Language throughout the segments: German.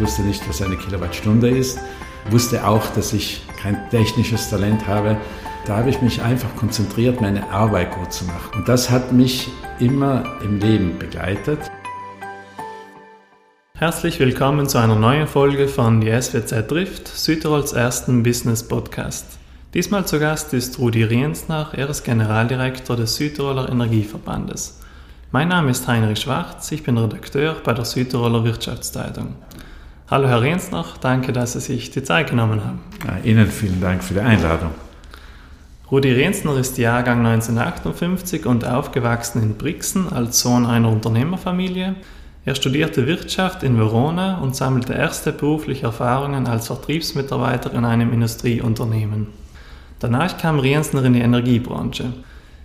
wusste nicht, was eine Kilowattstunde ist, wusste auch, dass ich kein technisches Talent habe. Da habe ich mich einfach konzentriert, meine Arbeit gut zu machen. Und das hat mich immer im Leben begleitet. Herzlich willkommen zu einer neuen Folge von Die SWZ trifft, Südtirols ersten Business Podcast. Diesmal zu Gast ist Rudi Riensnach, er ist Generaldirektor des Südtiroler Energieverbandes. Mein Name ist Heinrich Schwarz, ich bin Redakteur bei der Südtiroler Wirtschaftszeitung. Hallo Herr Riensnach, danke, dass Sie sich die Zeit genommen haben. Ihnen vielen Dank für die Einladung. Rudi Riensner ist Jahrgang 1958 und aufgewachsen in Brixen als Sohn einer Unternehmerfamilie. Er studierte Wirtschaft in Verona und sammelte erste berufliche Erfahrungen als Vertriebsmitarbeiter in einem Industrieunternehmen. Danach kam Riensner in die Energiebranche.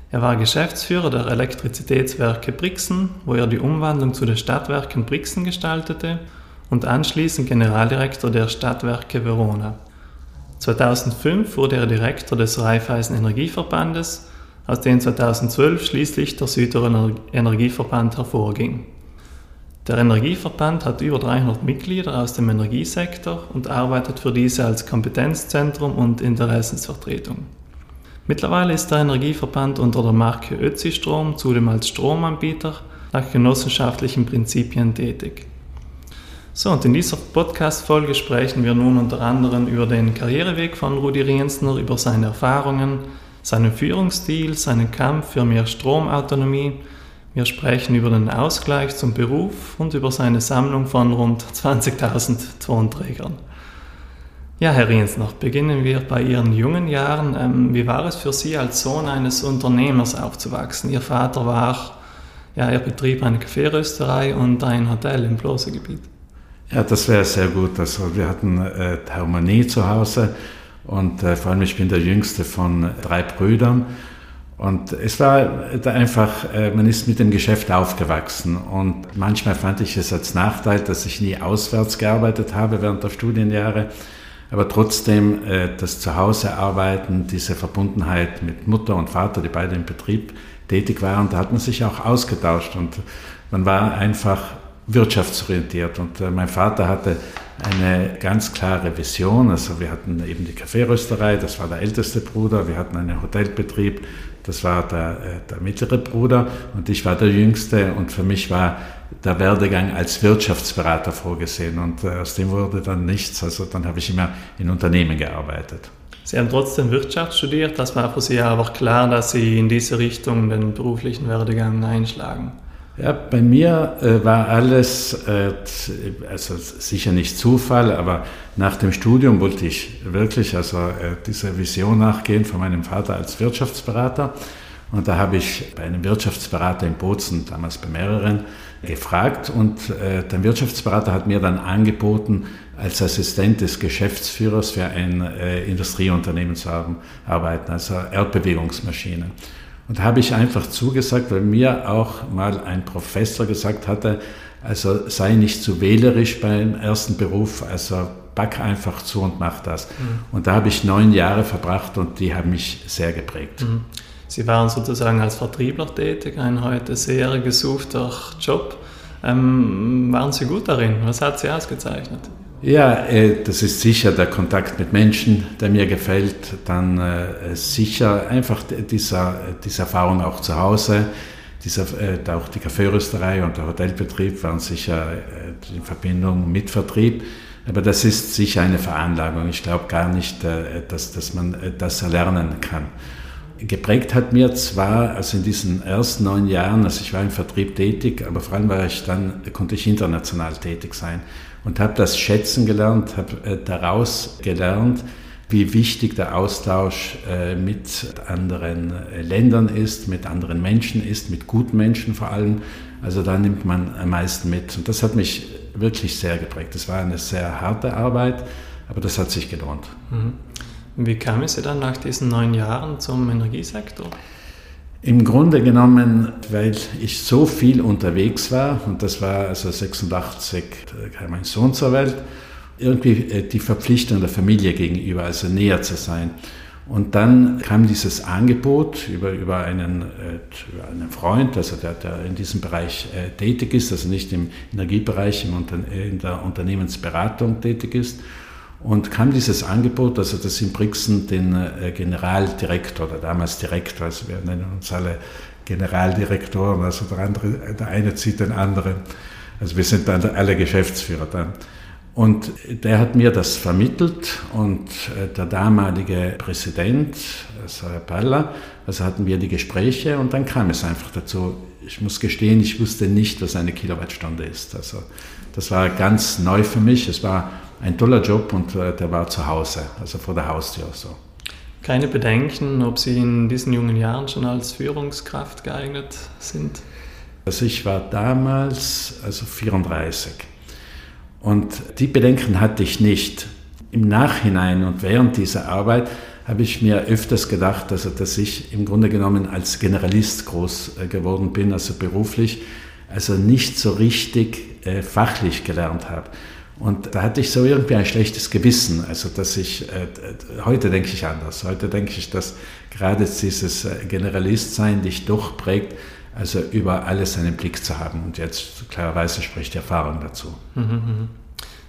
Er war Geschäftsführer der Elektrizitätswerke Brixen, wo er die Umwandlung zu den Stadtwerken Brixen gestaltete und anschließend Generaldirektor der Stadtwerke Verona. 2005 wurde er Direktor des Raiffeisen Energieverbandes, aus dem 2012 schließlich der Südtiroler Energieverband hervorging. Der Energieverband hat über 300 Mitglieder aus dem Energiesektor und arbeitet für diese als Kompetenzzentrum und Interessensvertretung. Mittlerweile ist der Energieverband unter der Marke Ötzi Strom zudem als Stromanbieter nach genossenschaftlichen Prinzipien tätig. So, und in dieser Podcast-Folge sprechen wir nun unter anderem über den Karriereweg von Rudi Riensner, über seine Erfahrungen, seinen Führungsstil, seinen Kampf für mehr Stromautonomie, wir sprechen über den Ausgleich zum Beruf und über seine Sammlung von rund 20.000 Tonträgern. Ja, Herr Riensnach, beginnen wir bei Ihren jungen Jahren. Ähm, wie war es für Sie als Sohn eines Unternehmers aufzuwachsen? Ihr Vater war, ja, er betrieb eine Kaffeerösterei und ein Hotel im Blosegebiet. Ja, das wäre sehr gut. Also wir hatten äh, Harmonie zu Hause und äh, vor allem ich bin der jüngste von drei Brüdern. Und es war einfach, äh, man ist mit dem Geschäft aufgewachsen. Und manchmal fand ich es als Nachteil, dass ich nie auswärts gearbeitet habe während der Studienjahre, aber trotzdem äh, das Zuhause arbeiten, diese Verbundenheit mit Mutter und Vater, die beide im Betrieb tätig waren, da hat man sich auch ausgetauscht. Und man war einfach wirtschaftsorientiert und äh, mein Vater hatte eine ganz klare Vision. Also wir hatten eben die Kaffeerösterei, das war der älteste Bruder, wir hatten einen Hotelbetrieb, das war der, äh, der mittlere Bruder und ich war der jüngste und für mich war der Werdegang als Wirtschaftsberater vorgesehen und äh, aus dem wurde dann nichts. Also dann habe ich immer in Unternehmen gearbeitet. Sie haben trotzdem Wirtschaft studiert, das war für Sie aber klar, dass Sie in diese Richtung den beruflichen Werdegang einschlagen. Ja, bei mir äh, war alles, äh, also sicher nicht Zufall, aber nach dem Studium wollte ich wirklich also äh, dieser Vision nachgehen von meinem Vater als Wirtschaftsberater. Und da habe ich bei einem Wirtschaftsberater in Bozen, damals bei mehreren, gefragt und äh, der Wirtschaftsberater hat mir dann angeboten, als Assistent des Geschäftsführers für ein äh, Industrieunternehmen zu arbeiten, also Erdbewegungsmaschinen. Und habe ich einfach zugesagt, weil mir auch mal ein Professor gesagt hatte, also sei nicht zu wählerisch beim ersten Beruf, also back einfach zu und mach das. Mhm. Und da habe ich neun Jahre verbracht und die haben mich sehr geprägt. Mhm. Sie waren sozusagen als Vertriebler tätig, ein heute sehr gesuchter Job. Ähm, waren Sie gut darin? Was hat Sie ausgezeichnet? Ja, äh, das ist sicher der Kontakt mit Menschen, der mir gefällt. Dann äh, sicher einfach dieser, diese Erfahrung auch zu Hause. Dieser, äh, auch die Kaffeerösterei und der Hotelbetrieb waren sicher in Verbindung mit Vertrieb. Aber das ist sicher eine Veranlagung. Ich glaube gar nicht, dass, dass man das erlernen kann. Geprägt hat mir zwar, also in diesen ersten neun Jahren, also ich war im Vertrieb tätig, aber vor allem war ich dann, konnte ich international tätig sein und habe das schätzen gelernt, habe äh, daraus gelernt, wie wichtig der Austausch äh, mit anderen äh, Ländern ist, mit anderen Menschen ist, mit guten Menschen vor allem. Also da nimmt man am meisten mit. Und das hat mich wirklich sehr geprägt. Das war eine sehr harte Arbeit, aber das hat sich gelohnt. Mhm. Wie kam es dann nach diesen neun Jahren zum Energiesektor? Im Grunde genommen, weil ich so viel unterwegs war, und das war also 86, kam mein Sohn zur Welt, irgendwie äh, die Verpflichtung der Familie gegenüber, also näher zu sein. Und dann kam dieses Angebot über, über, einen, äh, über einen Freund, also der, der in diesem Bereich äh, tätig ist, also nicht im Energiebereich, in der Unternehmensberatung tätig ist. Und kam dieses Angebot, also dass in Brixen den äh, Generaldirektor, oder damals Direktor, also wir nennen uns alle Generaldirektoren, also der, andere, der eine zieht den anderen. Also wir sind dann alle Geschäftsführer dann. Und der hat mir das vermittelt und äh, der damalige Präsident, also Herr Palla, also hatten wir die Gespräche und dann kam es einfach dazu. Ich muss gestehen, ich wusste nicht, was eine Kilowattstunde ist. Also das war ganz neu für mich. Es war ein toller Job und äh, der war zu Hause, also vor der Haustür so. Keine Bedenken, ob Sie in diesen jungen Jahren schon als Führungskraft geeignet sind? Also ich war damals also 34 und die Bedenken hatte ich nicht. Im Nachhinein und während dieser Arbeit habe ich mir öfters gedacht, also dass ich im Grunde genommen als Generalist groß äh, geworden bin, also beruflich, also nicht so richtig äh, fachlich gelernt habe. Und da hatte ich so irgendwie ein schlechtes Gewissen. Also, dass ich, äh, heute denke ich anders. Heute denke ich, dass gerade dieses äh, Generalistsein dich doch prägt, also über alles einen Blick zu haben. Und jetzt klarerweise spricht die Erfahrung dazu. Mhm, mhm.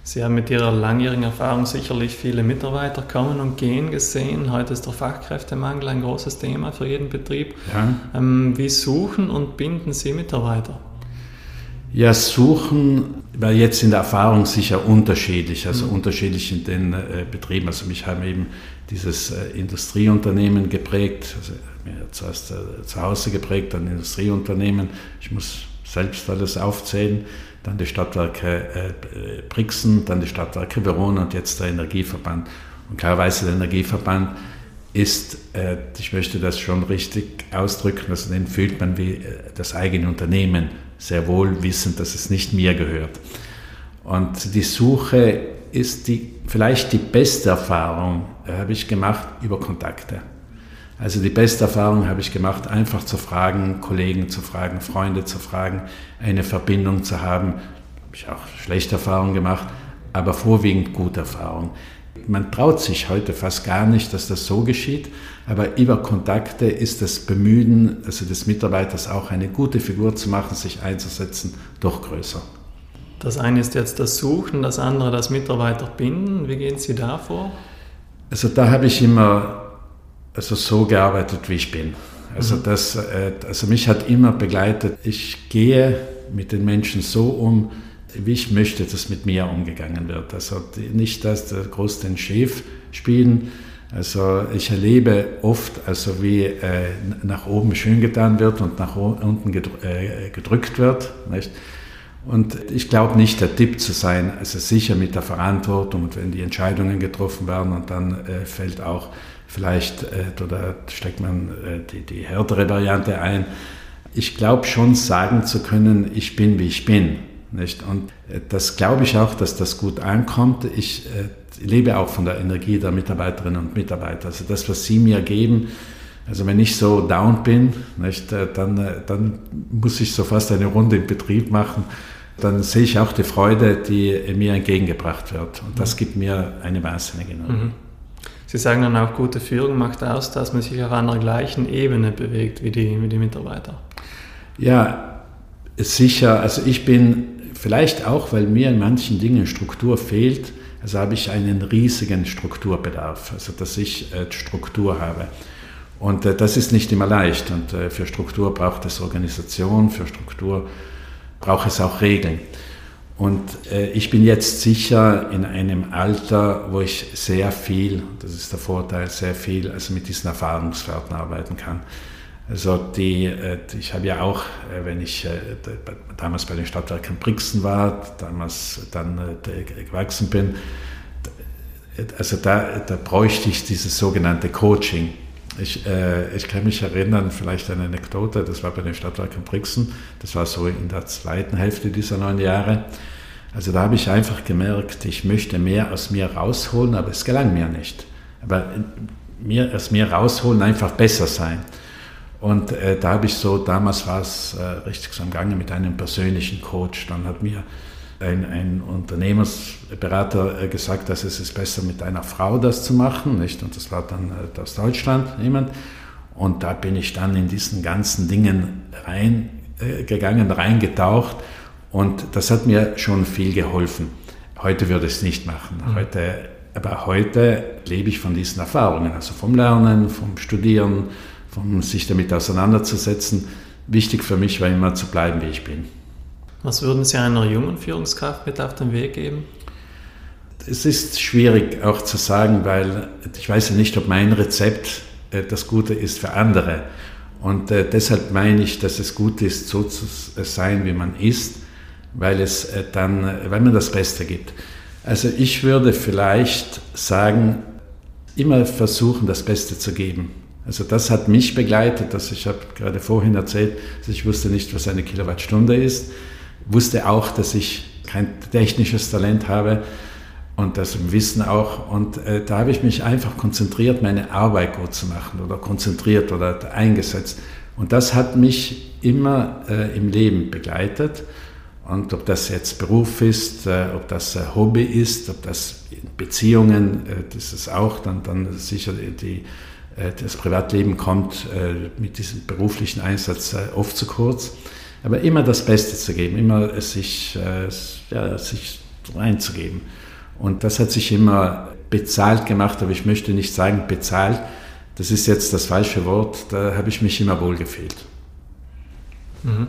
Sie haben mit Ihrer langjährigen Erfahrung sicherlich viele Mitarbeiter kommen und gehen gesehen. Heute ist der Fachkräftemangel ein großes Thema für jeden Betrieb. Ja. Ähm, wie suchen und binden Sie Mitarbeiter? Ja, suchen war jetzt in der Erfahrung sicher unterschiedlich, also mhm. unterschiedlich in den äh, Betrieben. Also mich haben eben dieses äh, Industrieunternehmen geprägt, also mir zuerst äh, zu Hause geprägt, dann Industrieunternehmen. Ich muss selbst alles aufzählen. Dann die Stadtwerke äh, Brixen, dann die Stadtwerke Verona und jetzt der Energieverband. Und klarerweise der Energieverband ist, äh, ich möchte das schon richtig ausdrücken, also den fühlt man wie äh, das eigene Unternehmen, sehr wohl wissend, dass es nicht mir gehört. Und die Suche ist die, vielleicht die beste Erfahrung, äh, habe ich gemacht über Kontakte. Also die beste Erfahrung habe ich gemacht, einfach zu fragen, Kollegen zu fragen, Freunde zu fragen, eine Verbindung zu haben. Habe ich auch schlechte Erfahrungen gemacht, aber vorwiegend gute Erfahrungen. Man traut sich heute fast gar nicht, dass das so geschieht, aber über Kontakte ist das Bemühen also des Mitarbeiters auch eine gute Figur zu machen, sich einzusetzen, doch größer. Das eine ist jetzt das Suchen, das andere das Mitarbeiter binden. Wie gehen Sie da vor? Also da habe ich immer also so gearbeitet, wie ich bin. Also, mhm. das, äh, also mich hat immer begleitet, ich gehe mit den Menschen so um, wie ich möchte, dass mit mir umgegangen wird. Also nicht, dass der groß den Chef spielen. Also ich erlebe oft, also wie äh, nach oben schön getan wird und nach unten äh, gedrückt wird. Nicht? Und ich glaube nicht, der Tipp zu sein, also sicher mit der Verantwortung und wenn die Entscheidungen getroffen werden und dann äh, fällt auch vielleicht, äh, oder steckt man äh, die, die härtere Variante ein. Ich glaube schon sagen zu können, ich bin wie ich bin. Nicht? Und äh, das glaube ich auch, dass das gut ankommt. Ich äh, lebe auch von der Energie der Mitarbeiterinnen und Mitarbeiter. Also das, was sie mir geben, also wenn ich so down bin, nicht, äh, dann, äh, dann muss ich so fast eine Runde im Betrieb machen. Dann sehe ich auch die Freude, die mir entgegengebracht wird. Und das gibt mir eine wahnsinnige Energie. Mhm. Sie sagen dann auch, gute Führung macht aus, dass man sich auf einer gleichen Ebene bewegt wie die, wie die Mitarbeiter. Ja, sicher. Also ich bin vielleicht auch, weil mir in manchen Dingen Struktur fehlt, also habe ich einen riesigen Strukturbedarf, also dass ich äh, Struktur habe. Und äh, das ist nicht immer leicht. Und äh, für Struktur braucht es Organisation, für Struktur braucht es auch Regeln. Und äh, ich bin jetzt sicher in einem Alter, wo ich sehr viel, das ist der Vorteil, sehr viel also mit diesen Erfahrungswerten arbeiten kann. Also die, äh, ich habe ja auch, äh, wenn ich äh, damals bei den Stadtwerken Brixen war, damals dann gewachsen bin, also da, da bräuchte ich dieses sogenannte Coaching. Ich, ich kann mich erinnern, vielleicht eine Anekdote, das war bei den Stadtwerken Brixen, das war so in der zweiten Hälfte dieser neun Jahre. Also da habe ich einfach gemerkt, ich möchte mehr aus mir rausholen, aber es gelang mir nicht. Aber mir, aus mir rausholen, einfach besser sein. Und äh, da habe ich so, damals war es äh, richtig so am Gange mit einem persönlichen Coach. Dann hat mir ein, ein Unternehmensberater gesagt, dass es ist besser mit einer Frau das zu machen, nicht? Und das war dann aus Deutschland jemand. Und da bin ich dann in diesen ganzen Dingen reingegangen, reingetaucht. Und das hat mir schon viel geholfen. Heute würde ich es nicht machen. Mhm. Heute, aber heute lebe ich von diesen Erfahrungen, also vom Lernen, vom Studieren, vom sich damit auseinanderzusetzen. Wichtig für mich war immer zu bleiben, wie ich bin. Was würden Sie einer jungen Führungskraft mit auf den Weg geben? Es ist schwierig auch zu sagen, weil ich weiß ja nicht, ob mein Rezept äh, das Gute ist für andere. Und äh, deshalb meine ich, dass es gut ist, so zu sein, wie man ist, weil es äh, dann, weil man das Beste gibt. Also ich würde vielleicht sagen, immer versuchen, das Beste zu geben. Also das hat mich begleitet, dass ich habe gerade vorhin erzählt, dass ich wusste nicht, was eine Kilowattstunde ist, wusste auch, dass ich kein technisches Talent habe und das Wissen auch. Und äh, da habe ich mich einfach konzentriert, meine Arbeit gut zu machen oder konzentriert oder eingesetzt. Und das hat mich immer äh, im Leben begleitet. Und ob das jetzt Beruf ist, äh, ob das äh, Hobby ist, ob das Beziehungen, äh, das ist auch dann, dann sicher die, das Privatleben kommt mit diesem beruflichen Einsatz oft zu kurz. Aber immer das Beste zu geben, immer sich, ja, sich reinzugeben. Und das hat sich immer bezahlt gemacht, aber ich möchte nicht sagen bezahlt, das ist jetzt das falsche Wort, da habe ich mich immer wohlgefühlt. Mhm.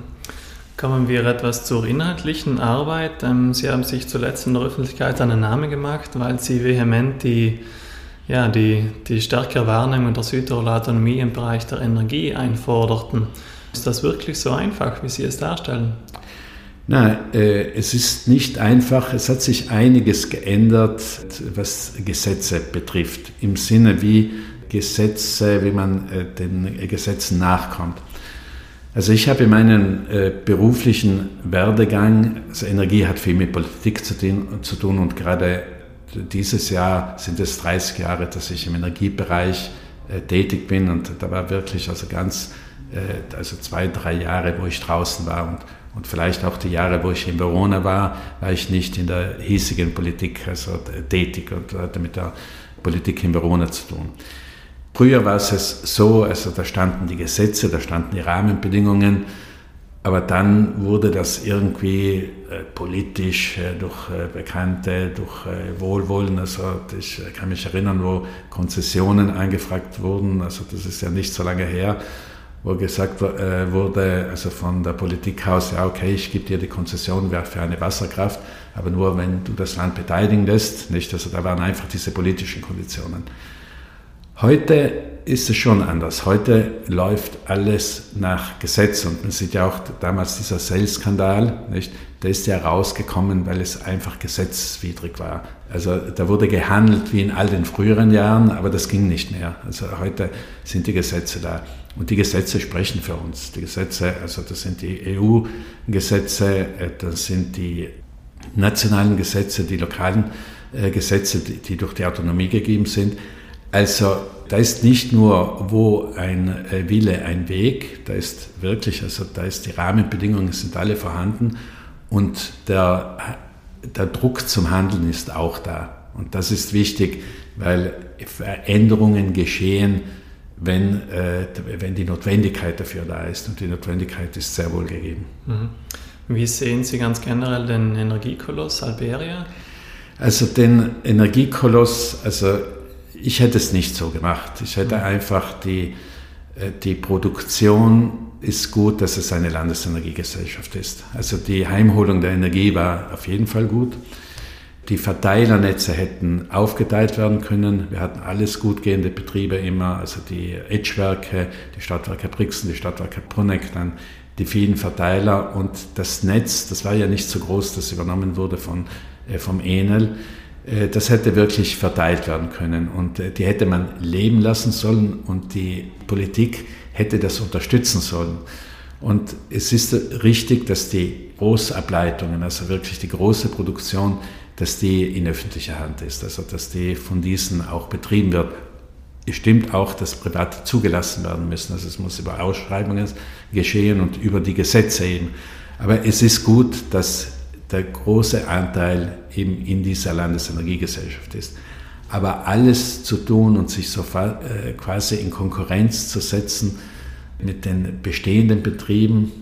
Kommen wir etwas zur inhaltlichen Arbeit. Ähm, Sie haben sich zuletzt in der Öffentlichkeit einen Namen gemacht, weil Sie vehement die, ja, die, die stärkere Wahrnehmung der Südtiroler Autonomie im Bereich der Energie einforderten. Ist das wirklich so einfach, wie Sie es darstellen? Na, äh, es ist nicht einfach. Es hat sich einiges geändert, was Gesetze betrifft, im Sinne wie Gesetze, wie man äh, den Gesetzen nachkommt. Also ich habe in meinem äh, beruflichen Werdegang, also Energie hat viel mit Politik zu, zu tun und gerade dieses Jahr sind es 30 Jahre, dass ich im Energiebereich äh, tätig bin und da war wirklich also ganz, äh, also zwei, drei Jahre, wo ich draußen war und, und vielleicht auch die Jahre, wo ich in Verona war, war ich nicht in der hiesigen Politik also tätig und hatte mit der Politik in Verona zu tun. Früher war es so, also da standen die Gesetze, da standen die Rahmenbedingungen, aber dann wurde das irgendwie äh, politisch äh, durch äh, Bekannte, durch äh, Wohlwollen, also ich kann mich erinnern, wo Konzessionen angefragt wurden, also das ist ja nicht so lange her, wo gesagt äh, wurde, also von der Politik aus, ja okay, ich gebe dir die Konzession für eine Wasserkraft, aber nur wenn du das Land beteiligen lässt, nicht? Also da waren einfach diese politischen Konditionen. Heute ist es schon anders. Heute läuft alles nach Gesetz und man sieht ja auch damals dieser Sales-Skandal, nicht? Der ist ja rausgekommen, weil es einfach gesetzwidrig war. Also da wurde gehandelt wie in all den früheren Jahren, aber das ging nicht mehr. Also heute sind die Gesetze da und die Gesetze sprechen für uns. Die Gesetze, also das sind die EU-Gesetze, äh, das sind die nationalen Gesetze, die lokalen äh, Gesetze, die durch die Autonomie gegeben sind. Also da ist nicht nur wo ein äh, Wille ein Weg, da ist wirklich, also da ist die Rahmenbedingungen sind alle vorhanden und der, der Druck zum Handeln ist auch da. Und das ist wichtig, weil Veränderungen geschehen, wenn, äh, wenn die Notwendigkeit dafür da ist. Und die Notwendigkeit ist sehr wohl gegeben. Mhm. Wie sehen Sie ganz generell den Energiekoloss Alberia? Also den Energiekoloss, also ich hätte es nicht so gemacht. Ich hätte mhm. einfach die, äh, die Produktion ist gut, dass es eine Landesenergiegesellschaft ist. Also die Heimholung der Energie war auf jeden Fall gut. Die Verteilernetze hätten aufgeteilt werden können. Wir hatten alles gut gehende Betriebe immer, also die Edgewerke, die Stadtwerke Brixen, die Stadtwerke Bruneck, dann die vielen Verteiler und das Netz, das war ja nicht so groß, das übernommen wurde von, äh, vom Enel. Äh, das hätte wirklich verteilt werden können und äh, die hätte man leben lassen sollen und die Politik hätte das unterstützen sollen. Und es ist richtig, dass die Großableitungen, also wirklich die große Produktion, dass die in öffentlicher Hand ist, also dass die von diesen auch betrieben wird. Es stimmt auch, dass Private zugelassen werden müssen, also es muss über Ausschreibungen geschehen und über die Gesetze eben. Aber es ist gut, dass der große Anteil eben in dieser Landesenergiegesellschaft ist. Aber alles zu tun und sich so äh, quasi in Konkurrenz zu setzen mit den bestehenden Betrieben,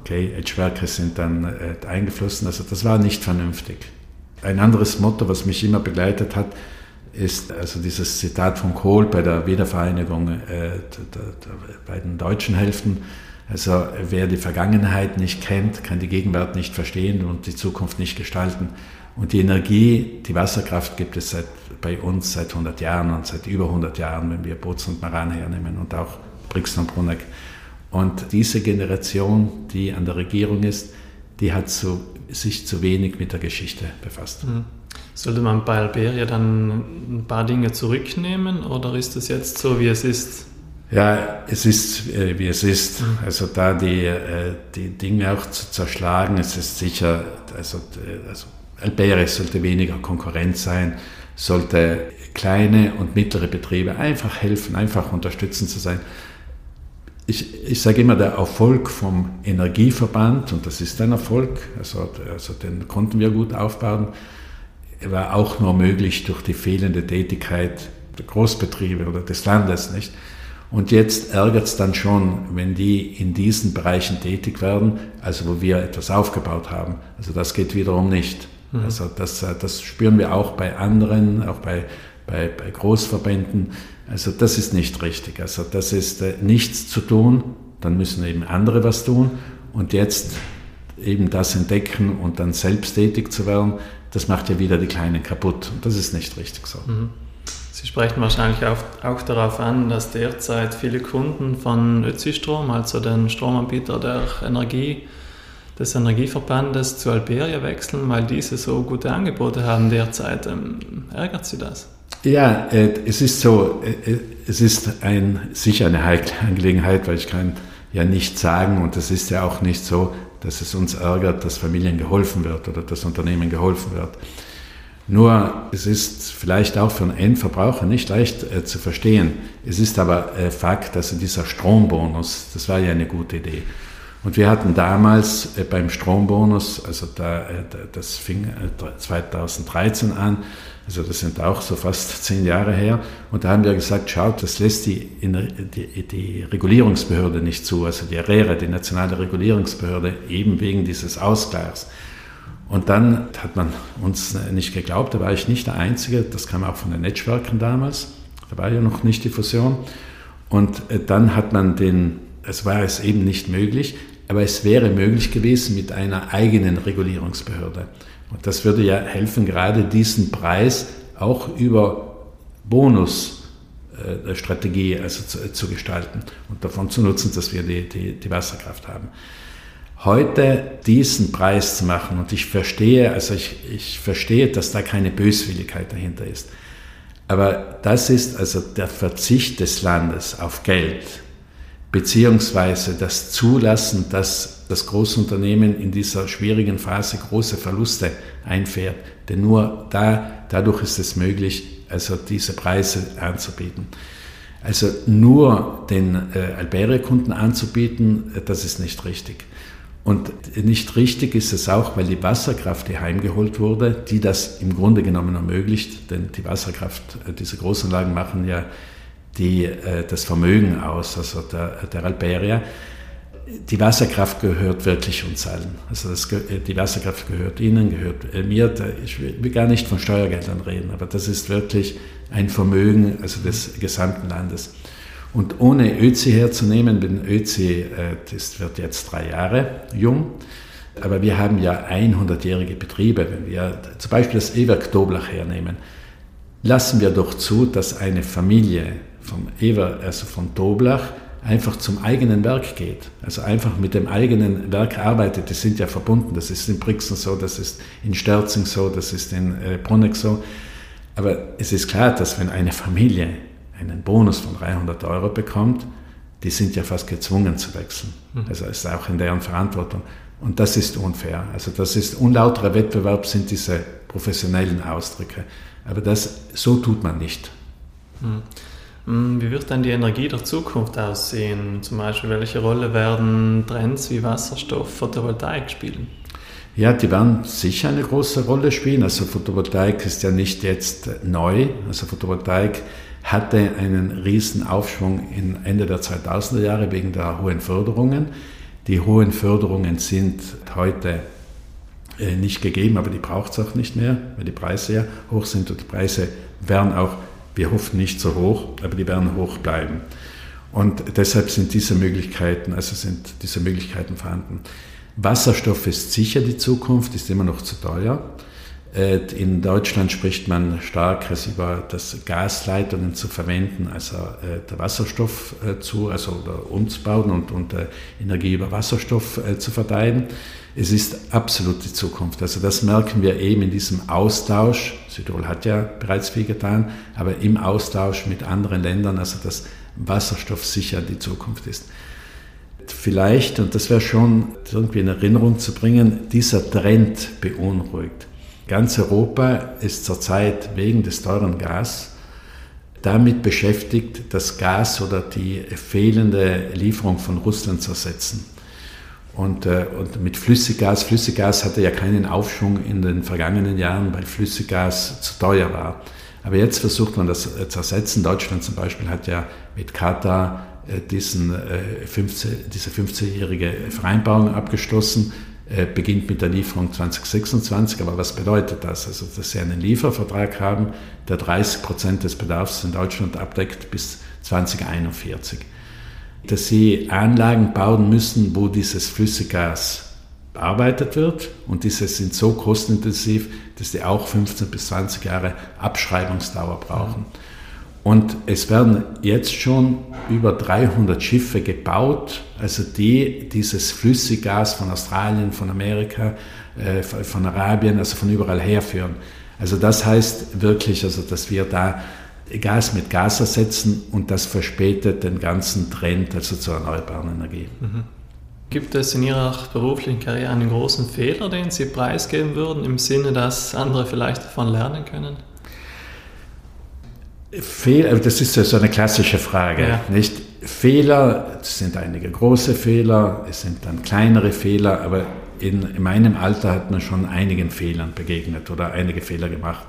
okay, Edgewerke sind dann äh, eingeflossen, also das war nicht vernünftig. Ein anderes Motto, was mich immer begleitet hat, ist also dieses Zitat von Kohl bei der Wiedervereinigung äh, der, der, der beiden deutschen Hälften. Also wer die Vergangenheit nicht kennt, kann die Gegenwart nicht verstehen und die Zukunft nicht gestalten. Und die Energie, die Wasserkraft gibt es seit, bei uns seit 100 Jahren und seit über 100 Jahren, wenn wir Boz und Maran hernehmen und auch Brixen und Bruneck. Und diese Generation, die an der Regierung ist, die hat so, sich zu wenig mit der Geschichte befasst. Mhm. Sollte man bei Alberia dann ein paar Dinge zurücknehmen oder ist es jetzt so, wie es ist? Ja, es ist, äh, wie es ist. Mhm. Also da die, äh, die Dinge auch zu zerschlagen, es ist sicher, also, äh, also Alberia sollte weniger Konkurrenz sein, sollte kleine und mittlere Betriebe einfach helfen, einfach unterstützen zu sein. Ich, ich sage immer, der Erfolg vom Energieverband, und das ist ein Erfolg, also, also den konnten wir gut aufbauen, war auch nur möglich durch die fehlende Tätigkeit der Großbetriebe oder des Landes, nicht? Und jetzt ärgert es dann schon, wenn die in diesen Bereichen tätig werden, also wo wir etwas aufgebaut haben. Also das geht wiederum nicht. Mhm. Also das, äh, das spüren wir auch bei anderen, auch bei, bei, bei Großverbänden. Also das ist nicht richtig. Also das ist äh, nichts zu tun, dann müssen eben andere was tun. Und jetzt eben das entdecken und dann selbst tätig zu werden, das macht ja wieder die Kleinen kaputt. Und das ist nicht richtig so. Mhm. Sie sprechen wahrscheinlich auch, auch, darauf an, dass derzeit viele Kunden von Ötzistrom, also den Stromanbieter der Energie, des Energieverbandes zu Alberia wechseln, weil diese so gute Angebote haben derzeit. Ähm, ärgert Sie das? Ja, äh, es ist so, äh, es ist ein, sicher eine heikle Angelegenheit, weil ich kann ja nicht sagen und es ist ja auch nicht so, dass es uns ärgert, dass Familien geholfen wird oder dass Unternehmen geholfen wird. Nur es ist vielleicht auch für einen Endverbraucher nicht leicht äh, zu verstehen. Es ist aber äh, Fakt, dass dieser Strombonus, das war ja eine gute Idee. Und wir hatten damals äh, beim Strombonus, also da, äh, das fing 2013 äh, an, also das sind auch so fast zehn Jahre her. Und da haben wir gesagt, schaut, das lässt die, die, die Regulierungsbehörde nicht zu, also die RERE, die nationale Regulierungsbehörde, eben wegen dieses Ausgleichs. Und dann hat man uns nicht geglaubt, da war ich nicht der Einzige, das kam auch von den Netzwerken damals, da war ja noch nicht die Fusion. Und dann hat man den, es war es eben nicht möglich, aber es wäre möglich gewesen mit einer eigenen Regulierungsbehörde. Und das würde ja helfen, gerade diesen Preis auch über Bonusstrategie äh, also zu, zu, gestalten und davon zu nutzen, dass wir die, die, die Wasserkraft haben. Heute diesen Preis zu machen, und ich verstehe, also ich, ich verstehe, dass da keine Böswilligkeit dahinter ist. Aber das ist also der Verzicht des Landes auf Geld, beziehungsweise das Zulassen, dass das Großunternehmen in dieser schwierigen Phase große Verluste einfährt. Denn nur da, dadurch ist es möglich, also diese Preise anzubieten. Also nur den äh, Alberia-Kunden anzubieten, äh, das ist nicht richtig. Und nicht richtig ist es auch, weil die Wasserkraft, die heimgeholt wurde, die das im Grunde genommen ermöglicht, denn die Wasserkraft, äh, diese Großanlagen machen ja die, äh, das Vermögen aus, also der, der Alberia. Die Wasserkraft gehört wirklich uns allen. Also das, äh, die Wasserkraft gehört Ihnen, gehört äh, mir. Ich will gar nicht von Steuergeldern reden, aber das ist wirklich ein Vermögen also des gesamten Landes. Und ohne Özi herzunehmen, denn Özi das wird jetzt drei Jahre jung, aber wir haben ja 100-jährige Betriebe. Wenn wir zum Beispiel das E-Werk Doblach hernehmen, lassen wir doch zu, dass eine Familie vom Ewer, also von Doblach, einfach zum eigenen Werk geht. Also einfach mit dem eigenen Werk arbeitet. Die sind ja verbunden. Das ist in Brixen so, das ist in Sterzing so, das ist in äh, Bruneck so. Aber es ist klar, dass wenn eine Familie einen Bonus von 300 Euro bekommt, die sind ja fast gezwungen zu wechseln. Mhm. Also ist auch in deren Verantwortung. Und das ist unfair. Also das ist unlauterer Wettbewerb sind diese professionellen Ausdrücke. Aber das, so tut man nicht. Mhm. Hm, wie wird dann die Energie der Zukunft aussehen? Zum Beispiel, welche Rolle werden Trends wie Wasserstoff, Photovoltaik spielen? Ja, die werden sicher eine große Rolle spielen. Also Photovoltaik ist ja nicht jetzt neu. Also Photovoltaik hatte einen riesen Aufschwung in Ende der 2000er Jahre wegen der hohen Förderungen. Die hohen Förderungen sind heute äh, nicht gegeben, aber die braucht es auch nicht mehr, weil die Preise ja hoch sind und die Preise werden auch, wir hoffen nicht so hoch, aber die werden hoch bleiben. Und deshalb sind diese Möglichkeiten, also sind diese Möglichkeiten vorhanden. Wasserstoff ist sicher die Zukunft, ist immer noch zu teuer. Äh, in Deutschland spricht man stark über das Gasleitungen zu verwenden, also der Wasserstoff äh, zu, also umzubauen und, und Energie über Wasserstoff zu verteilen. Es ist absolut die Zukunft. Also das merken wir eben in diesem Austausch. Südtirol hat ja bereits viel getan, aber im Austausch mit anderen Ländern, also dass Wasserstoff sicher die Zukunft ist vielleicht, und das wäre schon irgendwie in Erinnerung zu bringen, dieser Trend beunruhigt. Ganz Europa ist zurzeit wegen des teuren Gas damit beschäftigt, das Gas oder die fehlende Lieferung von Russland zu ersetzen. Und, äh, und mit Flüssiggas, Flüssiggas hatte ja keinen Aufschwung in den vergangenen Jahren, weil Flüssiggas zu teuer war. Aber jetzt versucht man das zu ersetzen. Deutschland zum Beispiel hat ja mit Katar äh, diesen, 15, äh, diese 15-jährige Vereinbarung abgeschlossen, äh, beginnt mit der Lieferung 2026. Aber was bedeutet das? Also, dass Sie einen Liefervertrag haben, der 30 Prozent des Bedarfs in Deutschland abdeckt bis 2041. Dass Sie Anlagen bauen müssen, wo dieses Flüssiggas bearbeitet wird und diese sind so kostenintensiv, dass die auch 15 bis 20 Jahre Abschreibungsdauer brauchen. Mhm. Und es werden jetzt schon über 300 Schiffe gebaut, also die dieses Flüssiggas von Australien, von Amerika, äh, von Arabien, also von überall herführen. Also das heißt wirklich, also dass wir da Gas mit Gas ersetzen und das verspätet den ganzen Trend also zur erneuerbaren Energie. Mhm. Gibt es in Ihrer beruflichen Karriere einen großen Fehler, den Sie preisgeben würden, im Sinne, dass andere vielleicht davon lernen können? Fehler, das ist so eine klassische Frage, ja. nicht? Fehler, es sind einige große Fehler, es sind dann kleinere Fehler, aber in, in meinem Alter hat man schon einigen Fehlern begegnet oder einige Fehler gemacht.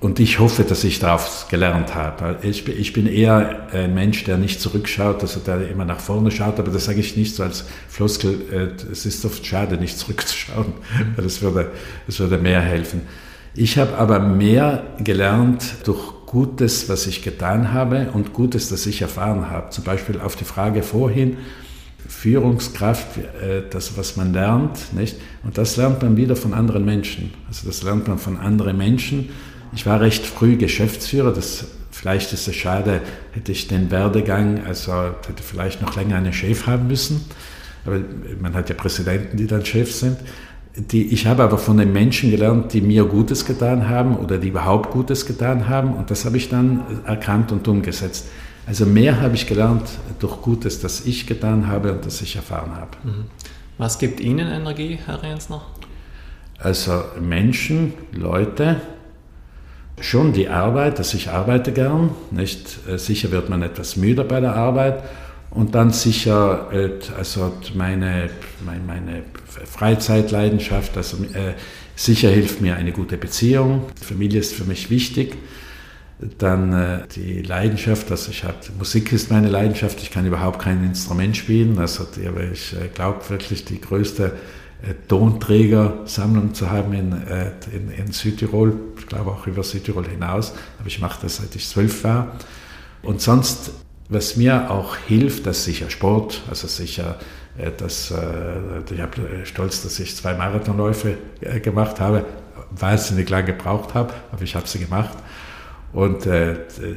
Und ich hoffe, dass ich daraus gelernt habe. Ich, ich, bin eher ein Mensch, der nicht zurückschaut, also der immer nach vorne schaut, aber das sage ich nicht so als Floskel. Äh, es ist oft schade, nicht zurückzuschauen, weil das würde, das würde mehr helfen. Ich habe aber mehr gelernt durch Gutes, was ich getan habe und Gutes, das ich erfahren habe. Zum Beispiel auf die Frage vorhin, Führungskraft, äh, das, was man lernt, nicht? Und das lernt man wieder von anderen Menschen. Also das lernt man von anderen Menschen. Ich war recht früh Geschäftsführer, das, vielleicht ist es schade, hätte ich den Werdegang, also hätte vielleicht noch länger einen Chef haben müssen. Aber man hat ja Präsidenten, die dann Chef sind. Die, ich habe aber von den Menschen gelernt, die mir Gutes getan haben oder die überhaupt Gutes getan haben und das habe ich dann erkannt und umgesetzt. Also mehr habe ich gelernt durch Gutes, das ich getan habe und das ich erfahren habe. Mhm. Was gibt Ihnen Energie, Herr Rensner? Also Menschen, Leute, schon die Arbeit, dass ich arbeite gern. Nicht? Äh, sicher wird man etwas müder bei der Arbeit, und dann sicher äh, also meine, meine Freizeitleidenschaft, also äh, sicher hilft mir eine gute Beziehung. Familie ist für mich wichtig. Dann äh, die Leidenschaft, also ich habe, Musik ist meine Leidenschaft, ich kann überhaupt kein Instrument spielen, also die, aber ich glaube wirklich die größte Tonträgersammlung zu haben in, in, in, Südtirol, ich glaube auch über Südtirol hinaus, aber ich mache das seit ich zwölf war. Und sonst was mir auch hilft, das ist sicher Sport, also sicher, äh, dass, äh, ich habe äh, stolz, dass ich zwei Marathonläufe gemacht habe, wahnsinnig lange gebraucht habe, aber ich habe sie gemacht. Und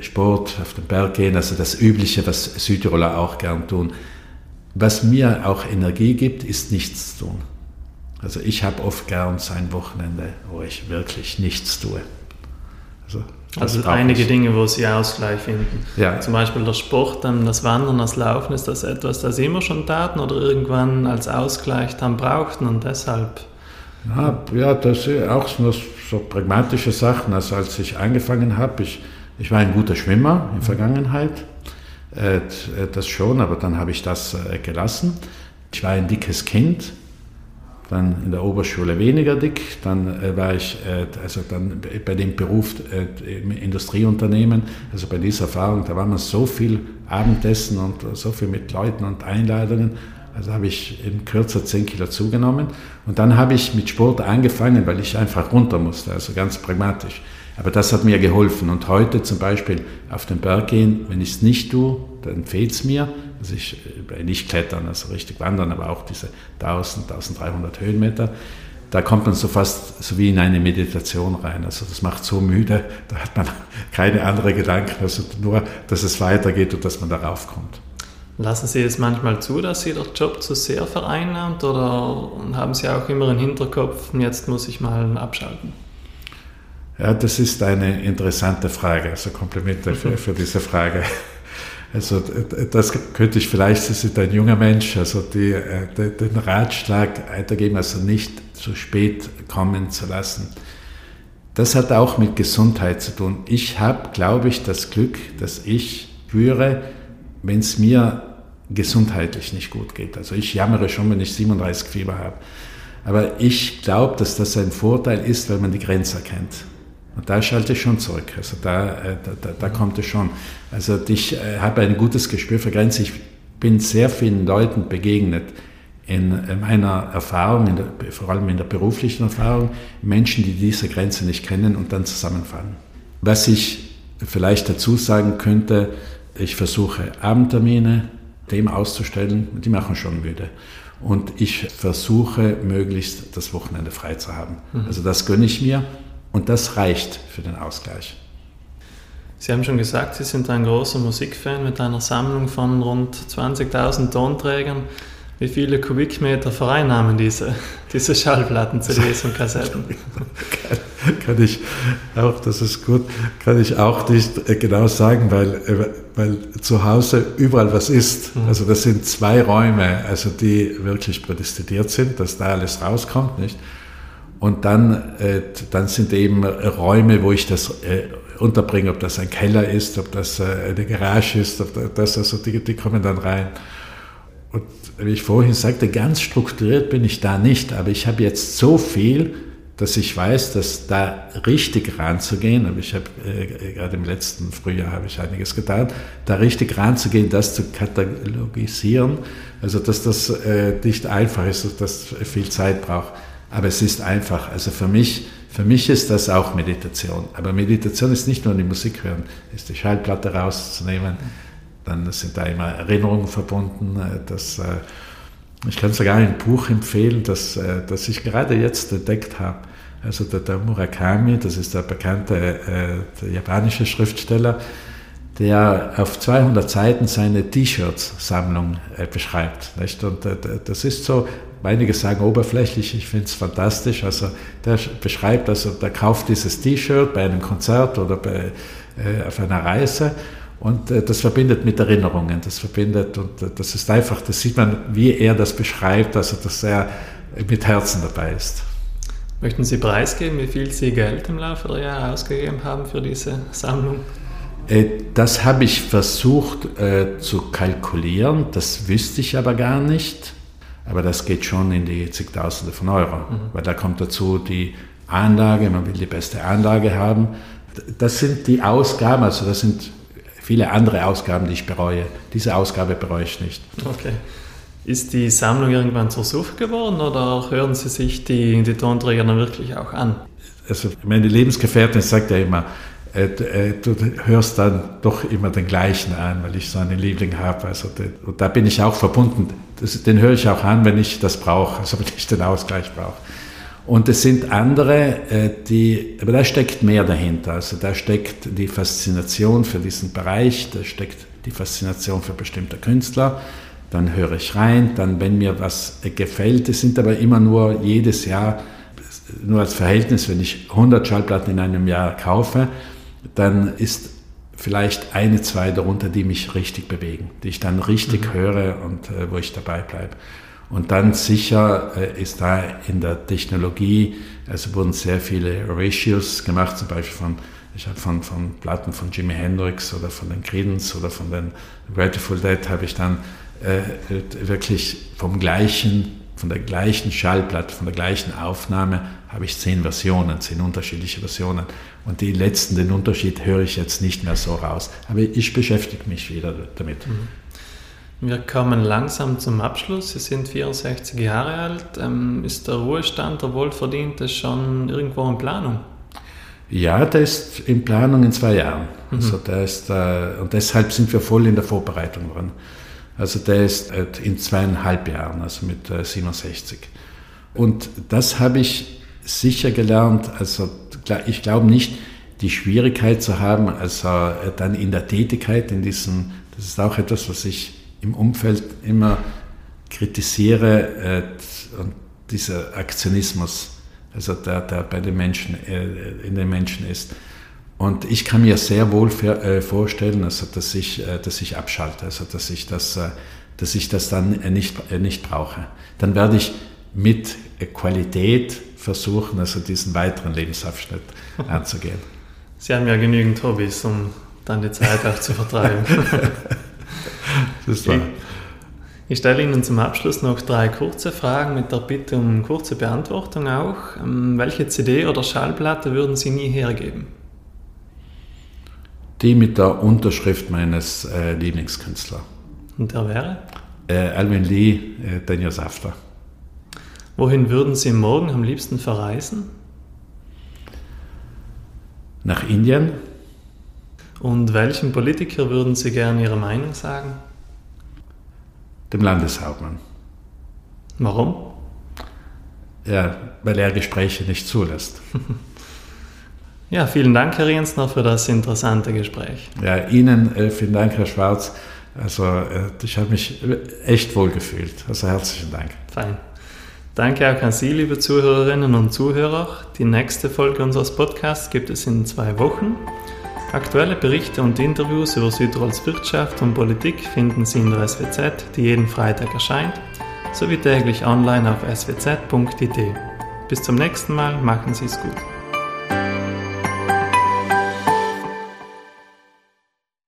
Sport, auf den Berg gehen, also das Übliche, was Südtiroler auch gern tun. Was mir auch Energie gibt, ist nichts tun. Also ich habe oft gern so ein Wochenende, wo ich wirklich nichts tue. Also also einige ich. Dinge, wo sie Ausgleich finden. Ja. Zum Beispiel der Sport, das Wandern, das Laufen, ist das etwas, das sie immer schon taten oder irgendwann als Ausgleich dann brauchten und deshalb? Ja, ja das sind auch so, so pragmatische Sachen. Also als ich angefangen habe, ich, ich war ein guter Schwimmer in der Vergangenheit, äh, das schon, aber dann habe ich das äh, gelassen. Ich war ein dickes Kind, dann in der Oberschule weniger dick, dann äh, war ich äh, also dann bei dem Beruf äh, im Industrieunternehmen, also bei dieser Erfahrung, da war man so viel Abendessen und so viel mit Leuten und Einladungen, also habe ich in kürzer 10 Kilo zugenommen. Und dann habe ich mit Sport angefangen, weil ich einfach runter musste, also ganz pragmatisch. Aber das hat mir geholfen. Und heute zum Beispiel auf den Berg gehen, wenn ich es nicht tue, dann fehlt es mir also ich äh, nicht klettern, also richtig wandern, aber auch diese 1000, 1300 Höhenmeter. Da kommt man so fast so wie in eine Meditation rein. Also das macht so müde, da hat man keine anderen Gedanken, also nur, dass es weitergeht und dass man darauf kommt. Lassen Sie es manchmal zu, dass Sie der Job zu sehr vereinnahmt oder haben Sie auch immer im Hinterkopf, jetzt muss ich mal abschalten? Ja, das ist eine interessante Frage. Also Komplimente für, für diese Frage. Also das könnte ich vielleicht, Sie sind ein junger Mensch, also die, äh, den Ratschlag weitergeben, also nicht zu spät kommen zu lassen. Das hat auch mit Gesundheit zu tun. Ich habe, glaube ich, das Glück, dass ich spüre, wenn es mir gesundheitlich nicht gut geht. Also ich jammere schon, wenn ich 37 Fieber habe. Aber ich glaube, dass das ein Vorteil ist, weil man die Grenze erkennt. Und da schalte ich schon zurück. Also da, äh, da, da, kommt es schon. Also ich äh, habe ein gutes Gespür für Grenzen. Ich bin sehr vielen Leuten begegnet in meiner Erfahrung, in der, vor allem in der beruflichen Erfahrung, Menschen, die diese Grenze nicht kennen und dann zusammenfallen. Was ich vielleicht dazu sagen könnte, ich versuche Abendtermine dem auszustellen, die machen schon müde. Und ich versuche möglichst das Wochenende frei zu haben. Mhm. Also das gönne ich mir. Und das reicht für den Ausgleich. Sie haben schon gesagt, Sie sind ein großer Musikfan mit einer Sammlung von rund 20.000 Tonträgern. Wie viele Kubikmeter vereinnahmen diese, diese Schallplatten, CDs und Kassetten? kann, kann, ich auch, das ist gut, kann ich auch nicht äh, genau sagen, weil, äh, weil zu Hause überall was ist. Mhm. Also das sind zwei Räume, also die wirklich prädestiniert sind, dass da alles rauskommt, nicht? Und dann, äh, dann sind eben Räume, wo ich das äh, unterbringe, ob das ein Keller ist, ob das äh, eine Garage ist, ob das, also die, die kommen dann rein. Und wie ich vorhin sagte, ganz strukturiert bin ich da nicht, aber ich habe jetzt so viel, dass ich weiß, dass da richtig ranzugehen, aber ich habe äh, gerade im letzten Frühjahr habe ich einiges getan, da richtig ranzugehen, das zu katalogisieren, also dass das äh, nicht einfach ist, dass das viel Zeit braucht. Aber es ist einfach. Also für mich, für mich ist das auch Meditation. Aber Meditation ist nicht nur die Musik hören, ist die Schallplatte rauszunehmen. Dann sind da immer Erinnerungen verbunden. Das, äh, ich kann sogar ein Buch empfehlen, das, äh, das ich gerade jetzt entdeckt habe. Also der, der Murakami, das ist der bekannte äh, der japanische Schriftsteller, der auf 200 Seiten seine T-Shirts-Sammlung beschreibt. Und das ist so Einige sagen oberflächlich, ich finde es fantastisch. Also der beschreibt, also der kauft dieses T-Shirt bei einem Konzert oder bei, äh, auf einer Reise und äh, das verbindet mit Erinnerungen. Das verbindet und äh, das ist einfach, das sieht man, wie er das beschreibt, also dass er mit Herzen dabei ist. Möchten Sie preisgeben, wie viel Sie Geld im Laufe der Jahre ausgegeben haben für diese Sammlung? Äh, das habe ich versucht äh, zu kalkulieren, das wüsste ich aber gar nicht. Aber das geht schon in die zigtausende von Euro, mhm. weil da kommt dazu die Anlage, man will die beste Anlage haben. Das sind die Ausgaben, also das sind viele andere Ausgaben, die ich bereue. Diese Ausgabe bereue ich nicht. Okay. Ist die Sammlung irgendwann zur Sucht geworden oder hören Sie sich die, die Tonträger dann wirklich auch an? Also meine Lebensgefährtin sagt ja immer, äh, äh, du hörst dann doch immer den gleichen an, weil ich so einen Liebling habe. Also, und da bin ich auch verbunden. Das, den höre ich auch an, wenn ich das brauche, also wenn ich den Ausgleich brauche. Und es sind andere, äh, die, aber da steckt mehr dahinter. Also da steckt die Faszination für diesen Bereich, da steckt die Faszination für bestimmte Künstler. Dann höre ich rein, dann, wenn mir was gefällt, es sind aber immer nur jedes Jahr, nur als Verhältnis, wenn ich 100 Schallplatten in einem Jahr kaufe, dann ist vielleicht eine, zwei darunter, die mich richtig bewegen, die ich dann richtig mhm. höre und äh, wo ich dabei bleibe. Und dann sicher äh, ist da in der Technologie, also wurden sehr viele Ratios gemacht, zum Beispiel von, ich habe von, von Platten von Jimi Hendrix oder von den Creedence oder von den Grateful Dead habe ich dann äh, wirklich vom gleichen von der gleichen Schallplatte, von der gleichen Aufnahme habe ich zehn Versionen, zehn unterschiedliche Versionen. Und die letzten, den Unterschied höre ich jetzt nicht mehr so raus. Aber ich beschäftige mich wieder damit. Mhm. Wir kommen langsam zum Abschluss. Sie sind 64 Jahre alt. Ähm, ist der Ruhestand, der wohlverdiente, schon irgendwo in Planung? Ja, der ist in Planung in zwei Jahren. Mhm. Also der ist, äh, und deshalb sind wir voll in der Vorbereitung drin. Also der ist äh, in zweieinhalb Jahren, also mit 67. Äh, und das habe ich sicher gelernt. Also ich glaube nicht, die Schwierigkeit zu haben, also dann in der Tätigkeit, in diesem, das ist auch etwas, was ich im Umfeld immer kritisiere, und dieser Aktionismus, also der, der bei den Menschen, in den Menschen ist. Und ich kann mir sehr wohl äh, vorstellen, also dass ich, äh, dass ich abschalte, also dass ich das, äh, dass ich das dann nicht, nicht brauche. Dann werde ich mit Qualität versuchen, also diesen weiteren Lebensabschnitt anzugehen. Sie haben ja genügend Hobbys, um dann die Zeit auch zu vertreiben. das war. Ich, ich stelle Ihnen zum Abschluss noch drei kurze Fragen mit der Bitte um kurze Beantwortung auch. Ähm, welche CD oder Schallplatte würden Sie nie hergeben? Die mit der Unterschrift meines äh, Lieblingskünstlers. Und der wäre? Äh, Alvin Lee, äh, Daniel After. Wohin würden Sie morgen am liebsten verreisen? Nach Indien. Und welchem Politiker würden Sie gerne Ihre Meinung sagen? Dem Landeshauptmann. Warum? Ja, weil er Gespräche nicht zulässt. Ja, vielen Dank, Herr Riensner, für das interessante Gespräch. Ja, Ihnen äh, vielen Dank, Herr Schwarz. Also, äh, ich habe mich echt wohl gefühlt. Also, herzlichen Dank. Fein. Danke auch an Sie, liebe Zuhörerinnen und Zuhörer. Die nächste Folge unseres Podcasts gibt es in zwei Wochen. Aktuelle Berichte und Interviews über Südtirols Wirtschaft und Politik finden Sie in der SWZ, die jeden Freitag erscheint, sowie täglich online auf swz.it. Bis zum nächsten Mal, machen Sie es gut.